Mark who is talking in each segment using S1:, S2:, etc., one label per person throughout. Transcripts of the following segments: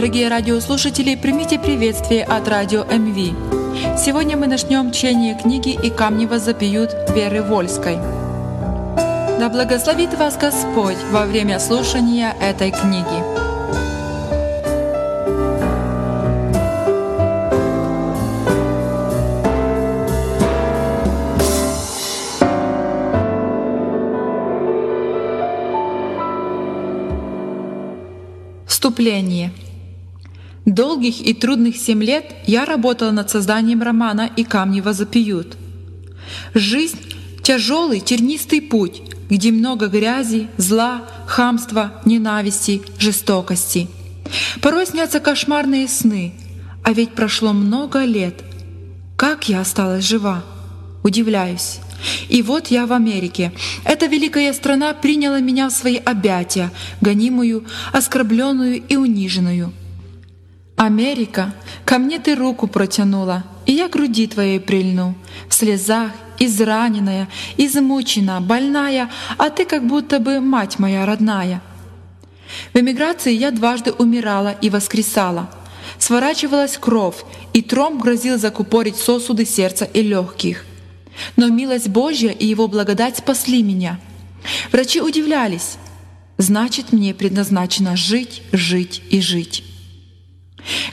S1: Дорогие радиослушатели, примите приветствие от радио МВ. Сегодня мы начнем чтение книги «И камни возопьют» Веры Вольской. Да благословит вас Господь во время слушания этой книги. Вступление. Долгих и трудных семь лет я работала над созданием романа «И камни возопьют». Жизнь — тяжелый тернистый путь, где много грязи, зла, хамства, ненависти, жестокости. Порой снятся кошмарные сны, а ведь прошло много лет. Как я осталась жива? Удивляюсь. И вот я в Америке. Эта великая страна приняла меня в свои объятия, гонимую, оскорбленную и униженную. Америка, ко мне ты руку протянула, и я груди твоей прильну, в слезах, израненная, измучена, больная, а ты как будто бы мать моя родная. В эмиграции я дважды умирала и воскресала. Сворачивалась кровь, и тромб грозил закупорить сосуды сердца и легких. Но милость Божья и Его благодать спасли меня. Врачи удивлялись. Значит, мне предназначено жить, жить и жить.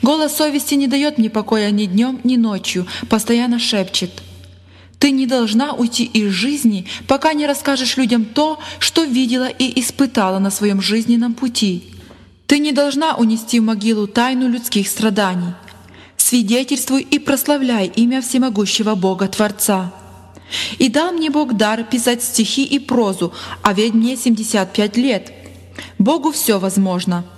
S1: Голос совести не дает мне покоя ни днем, ни ночью, постоянно шепчет. Ты не должна уйти из жизни, пока не расскажешь людям то, что видела и испытала на своем жизненном пути. Ты не должна унести в могилу тайну людских страданий. Свидетельствуй и прославляй имя всемогущего Бога Творца. И дал мне Бог дар писать стихи и прозу, а ведь мне 75 лет. Богу все возможно —